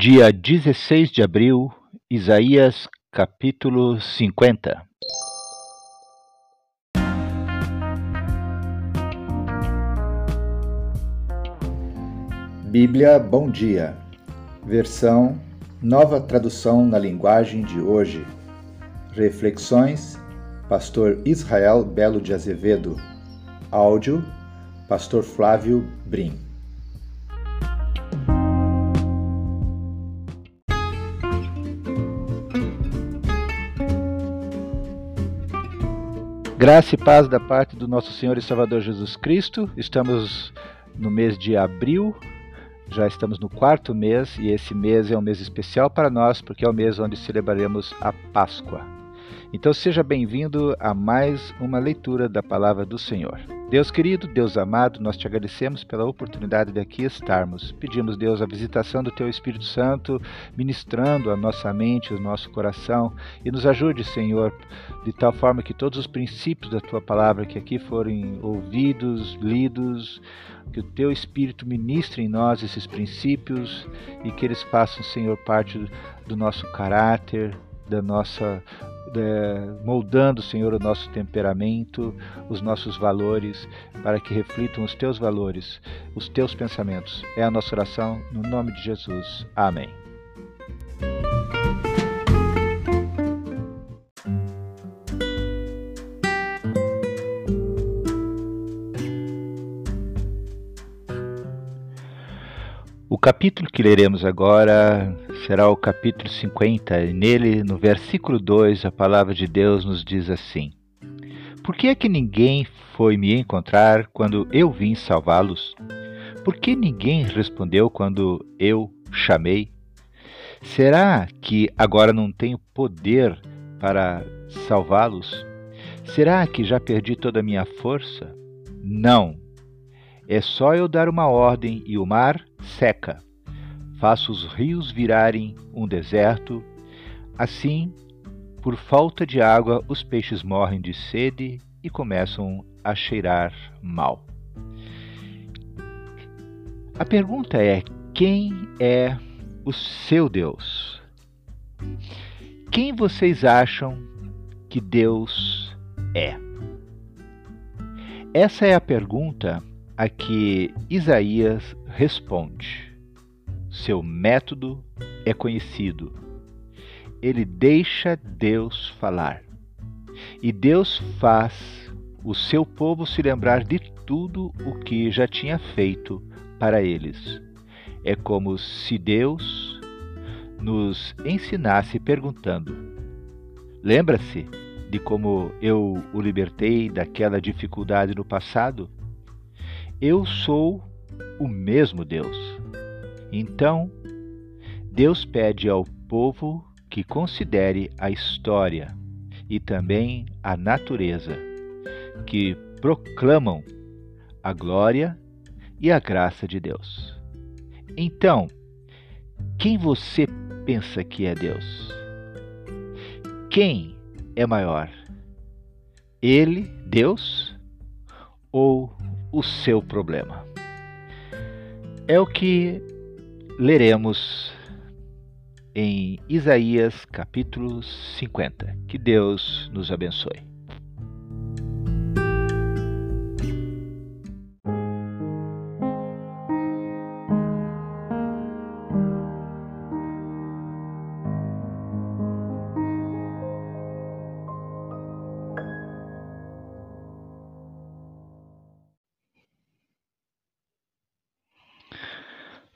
Dia 16 de abril, Isaías capítulo 50. Bíblia Bom Dia, versão Nova Tradução na Linguagem de Hoje. Reflexões, Pastor Israel Belo de Azevedo. Áudio, Pastor Flávio Brim. Graça e paz da parte do nosso Senhor e Salvador Jesus Cristo. Estamos no mês de abril, já estamos no quarto mês e esse mês é um mês especial para nós porque é o mês onde celebraremos a Páscoa. Então seja bem-vindo a mais uma leitura da palavra do Senhor. Deus querido, Deus amado, nós te agradecemos pela oportunidade de aqui estarmos. Pedimos, Deus, a visitação do Teu Espírito Santo, ministrando a nossa mente, o nosso coração, e nos ajude, Senhor, de tal forma que todos os princípios da Tua palavra que aqui forem ouvidos, lidos, que o Teu Espírito ministre em nós esses princípios e que eles façam, Senhor, parte do nosso caráter, da nossa é, moldando, Senhor, o nosso temperamento, os nossos valores, para que reflitam os teus valores, os teus pensamentos. É a nossa oração, no nome de Jesus. Amém. Capítulo que leremos agora será o capítulo 50, e nele, no versículo 2, a palavra de Deus nos diz assim: Por que é que ninguém foi me encontrar quando eu vim salvá-los? Por que ninguém respondeu quando eu chamei? Será que agora não tenho poder para salvá-los? Será que já perdi toda a minha força? Não. É só eu dar uma ordem e o mar seca. Faço os rios virarem um deserto. Assim, por falta de água, os peixes morrem de sede e começam a cheirar mal. A pergunta é: quem é o seu Deus? Quem vocês acham que Deus é? Essa é a pergunta a que Isaías responde. Seu método é conhecido. Ele deixa Deus falar. E Deus faz o seu povo se lembrar de tudo o que já tinha feito para eles. É como se Deus nos ensinasse perguntando: Lembra-se de como eu o libertei daquela dificuldade no passado? Eu sou o mesmo Deus. Então, Deus pede ao povo que considere a história e também a natureza, que proclamam a glória e a graça de Deus. Então, quem você pensa que é Deus? Quem é maior? Ele, Deus, ou o seu problema. É o que leremos em Isaías capítulo 50. Que Deus nos abençoe.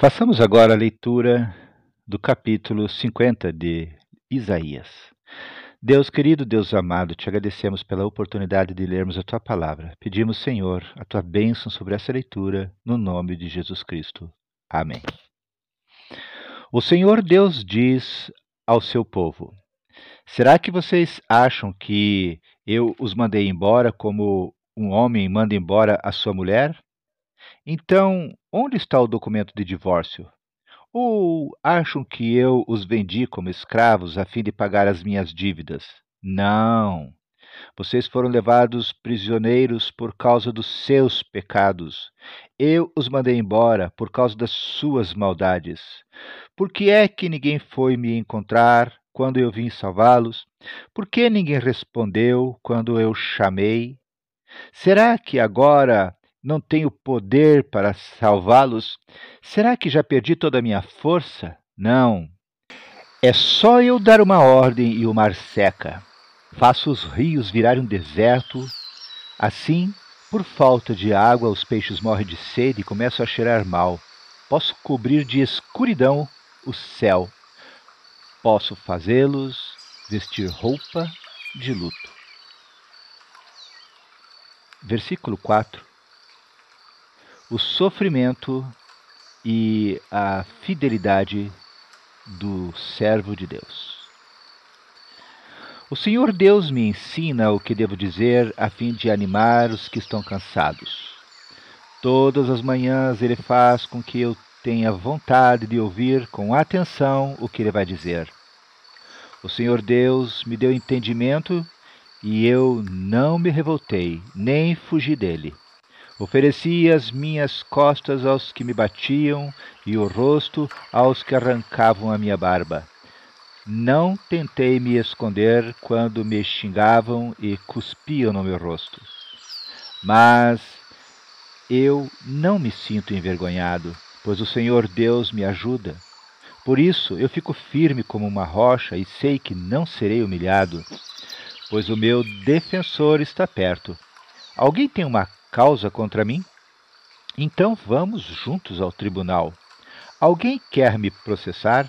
Façamos agora a leitura do capítulo 50 de Isaías. Deus querido, Deus amado, te agradecemos pela oportunidade de lermos a tua palavra. Pedimos, Senhor, a tua bênção sobre essa leitura, no nome de Jesus Cristo. Amém. O Senhor Deus diz ao seu povo: Será que vocês acham que eu os mandei embora como um homem manda embora a sua mulher? Então, onde está o documento de divórcio? Ou acham que eu os vendi como escravos a fim de pagar as minhas dívidas? Não. Vocês foram levados prisioneiros por causa dos seus pecados. Eu os mandei embora por causa das suas maldades. Por que é que ninguém foi me encontrar quando eu vim salvá-los? Por que ninguém respondeu quando eu chamei? Será que agora não tenho poder para salvá-los? Será que já perdi toda a minha força? Não. É só eu dar uma ordem e o mar seca. Faço os rios virarem um deserto. Assim, por falta de água, os peixes morrem de sede e começam a cheirar mal. Posso cobrir de escuridão o céu. Posso fazê-los vestir roupa de luto. Versículo 4. O sofrimento e a fidelidade do servo de Deus. O Senhor Deus me ensina o que devo dizer a fim de animar os que estão cansados. Todas as manhãs ele faz com que eu tenha vontade de ouvir com atenção o que ele vai dizer. O Senhor Deus me deu entendimento e eu não me revoltei, nem fugi dele. Ofereci as minhas costas aos que me batiam e o rosto aos que arrancavam a minha barba. Não tentei me esconder quando me xingavam e cuspiam no meu rosto. Mas eu não me sinto envergonhado, pois o Senhor Deus me ajuda. Por isso eu fico firme como uma rocha e sei que não serei humilhado, pois o meu defensor está perto. Alguém tem uma causa contra mim? Então vamos juntos ao tribunal. Alguém quer me processar?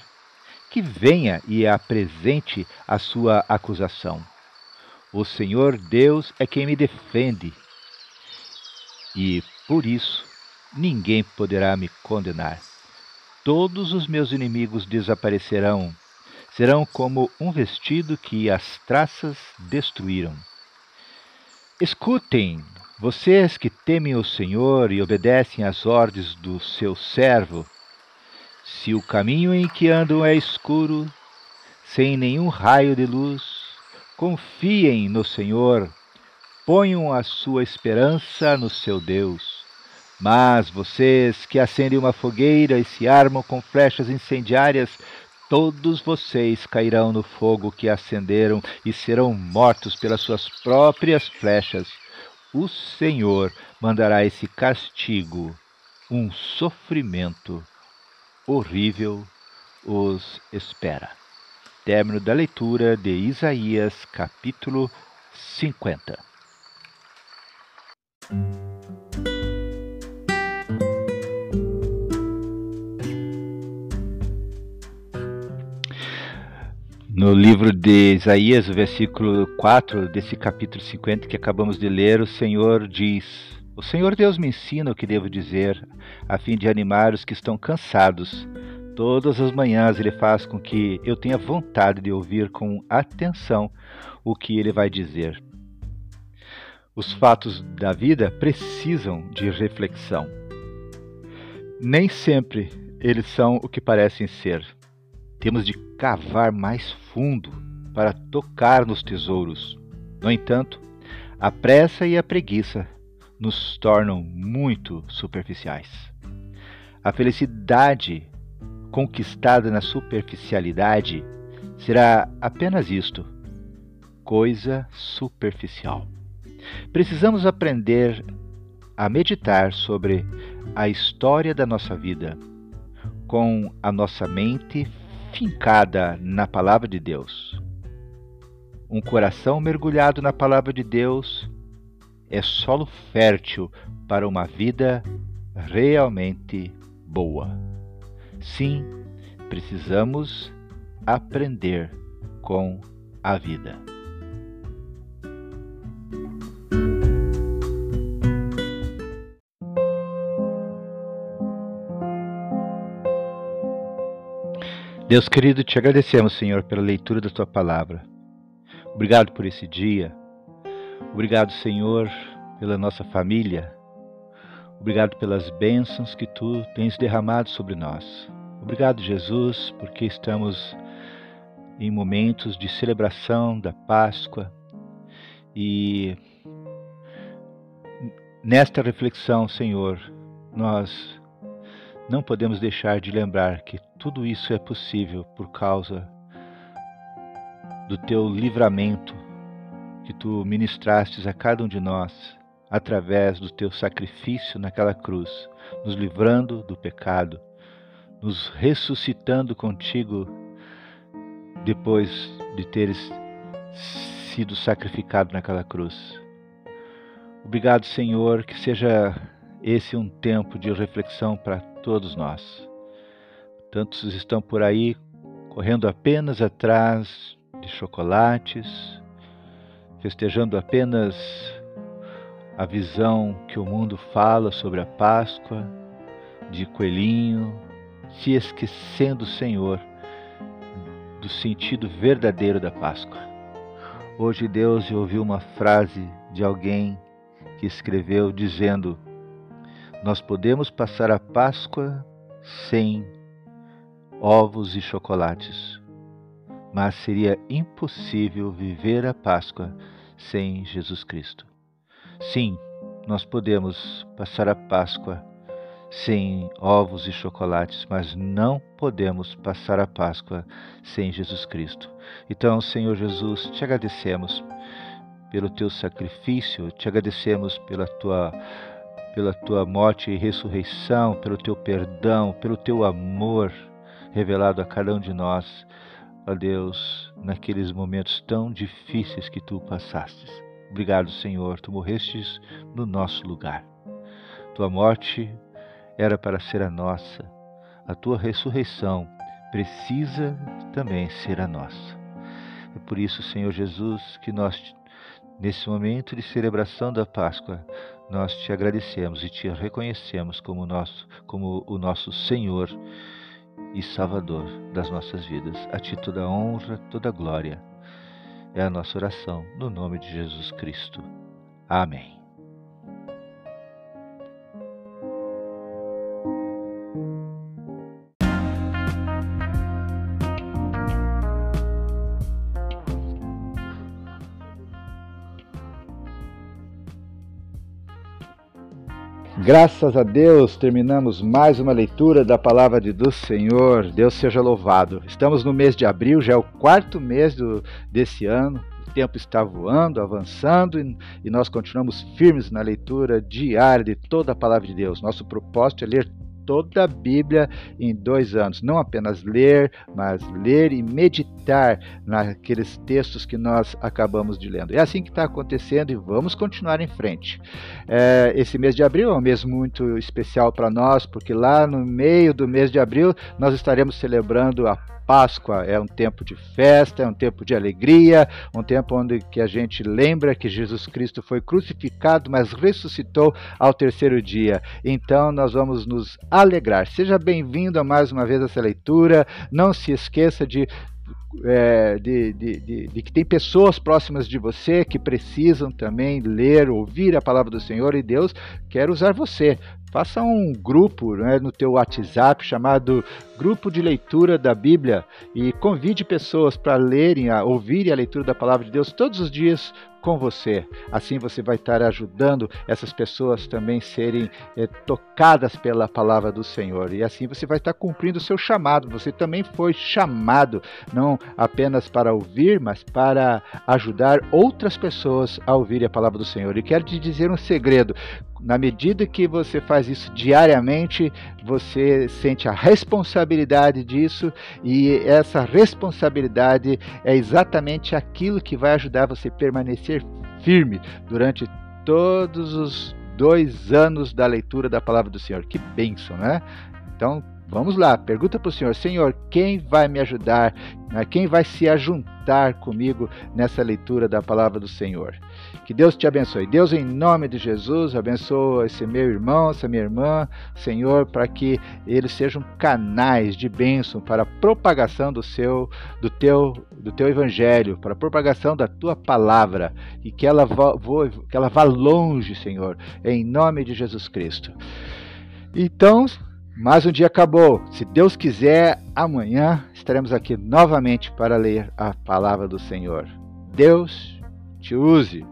Que venha e apresente a sua acusação. O Senhor Deus é quem me defende. E por isso ninguém poderá me condenar. Todos os meus inimigos desaparecerão, serão como um vestido que as traças destruíram. Escutem, vocês que temem o Senhor e obedecem às ordens do seu servo, se o caminho em que andam é escuro, sem nenhum raio de luz, confiem no Senhor, ponham a sua esperança no seu Deus. Mas vocês que acendem uma fogueira e se armam com flechas incendiárias, todos vocês cairão no fogo que acenderam e serão mortos pelas suas próprias flechas o Senhor mandará esse castigo, um sofrimento horrível os espera. Término da leitura de Isaías, capítulo 50. No livro de Isaías, o versículo 4 desse capítulo 50 que acabamos de ler, o Senhor diz: O Senhor Deus me ensina o que devo dizer, a fim de animar os que estão cansados. Todas as manhãs ele faz com que eu tenha vontade de ouvir com atenção o que ele vai dizer. Os fatos da vida precisam de reflexão. Nem sempre eles são o que parecem ser. Temos de cavar mais fundo para tocar nos tesouros. No entanto, a pressa e a preguiça nos tornam muito superficiais. A felicidade conquistada na superficialidade será apenas isto: coisa superficial. Precisamos aprender a meditar sobre a história da nossa vida, com a nossa mente fincada na palavra de Deus. Um coração mergulhado na palavra de Deus é solo fértil para uma vida realmente boa. Sim, precisamos aprender com a vida. Deus querido, te agradecemos, Senhor, pela leitura da tua palavra. Obrigado por esse dia. Obrigado, Senhor, pela nossa família. Obrigado pelas bênçãos que tu tens derramado sobre nós. Obrigado, Jesus, porque estamos em momentos de celebração da Páscoa E nesta reflexão, Senhor, nós não podemos deixar de lembrar que tudo isso é possível por causa do teu livramento que tu ministrastes a cada um de nós através do teu sacrifício naquela cruz, nos livrando do pecado, nos ressuscitando contigo depois de teres sido sacrificado naquela cruz. Obrigado, Senhor, que seja esse um tempo de reflexão para todos nós. Tantos estão por aí correndo apenas atrás de chocolates, festejando apenas a visão que o mundo fala sobre a Páscoa, de coelhinho, se esquecendo, Senhor, do sentido verdadeiro da Páscoa. Hoje, Deus, eu ouvi uma frase de alguém que escreveu dizendo: Nós podemos passar a Páscoa sem ovos e chocolates, mas seria impossível viver a Páscoa sem Jesus Cristo. Sim, nós podemos passar a Páscoa sem ovos e chocolates, mas não podemos passar a Páscoa sem Jesus Cristo. Então, Senhor Jesus, te agradecemos pelo teu sacrifício, te agradecemos pela tua pela tua morte e ressurreição, pelo teu perdão, pelo teu amor revelado a cada um de nós, ó Deus, naqueles momentos tão difíceis que tu passastes. Obrigado, Senhor, tu morrestes no nosso lugar. Tua morte era para ser a nossa. A tua ressurreição precisa também ser a nossa. É por isso, Senhor Jesus, que nós, nesse momento de celebração da Páscoa, nós te agradecemos e te reconhecemos como, nosso, como o nosso Senhor e Salvador das nossas vidas. A ti toda honra, toda glória. É a nossa oração, no nome de Jesus Cristo. Amém. Graças a Deus, terminamos mais uma leitura da palavra de, do Senhor. Deus seja louvado. Estamos no mês de abril, já é o quarto mês do, desse ano. O tempo está voando, avançando e, e nós continuamos firmes na leitura diária de toda a palavra de Deus. Nosso propósito é ler toda a Bíblia em dois anos. Não apenas ler, mas ler e meditar naqueles textos que nós acabamos de lendo. É assim que está acontecendo e vamos continuar em frente. É, esse mês de abril é um mês muito especial para nós, porque lá no meio do mês de abril nós estaremos celebrando a Páscoa é um tempo de festa, é um tempo de alegria, um tempo onde que a gente lembra que Jesus Cristo foi crucificado, mas ressuscitou ao terceiro dia. Então nós vamos nos alegrar. Seja bem-vindo a mais uma vez essa leitura. Não se esqueça de é, de, de, de, de, que tem pessoas próximas de você que precisam também ler, ouvir a palavra do Senhor e Deus quer usar você. Faça um grupo né, no teu WhatsApp chamado Grupo de Leitura da Bíblia e convide pessoas para lerem, a ouvirem a leitura da palavra de Deus todos os dias com você. Assim você vai estar ajudando essas pessoas também serem é, tocadas pela palavra do Senhor. E assim você vai estar cumprindo o seu chamado. Você também foi chamado não apenas para ouvir, mas para ajudar outras pessoas a ouvir a palavra do Senhor. E quero te dizer um segredo. Na medida que você faz isso diariamente, você sente a responsabilidade disso, e essa responsabilidade é exatamente aquilo que vai ajudar você a permanecer firme durante todos os dois anos da leitura da palavra do Senhor. Que bênção, né? Então, vamos lá, pergunta para o Senhor: Senhor, quem vai me ajudar? Quem vai se ajuntar comigo nessa leitura da palavra do Senhor? Que Deus te abençoe. Deus, em nome de Jesus, abençoa esse meu irmão, essa minha irmã, Senhor, para que eles sejam canais de bênção para a propagação do seu, do teu, do teu evangelho, para a propagação da tua palavra e que ela vá, que ela vá longe, Senhor, em nome de Jesus Cristo. Então, mais um dia acabou. Se Deus quiser, amanhã estaremos aqui novamente para ler a palavra do Senhor. Deus te use.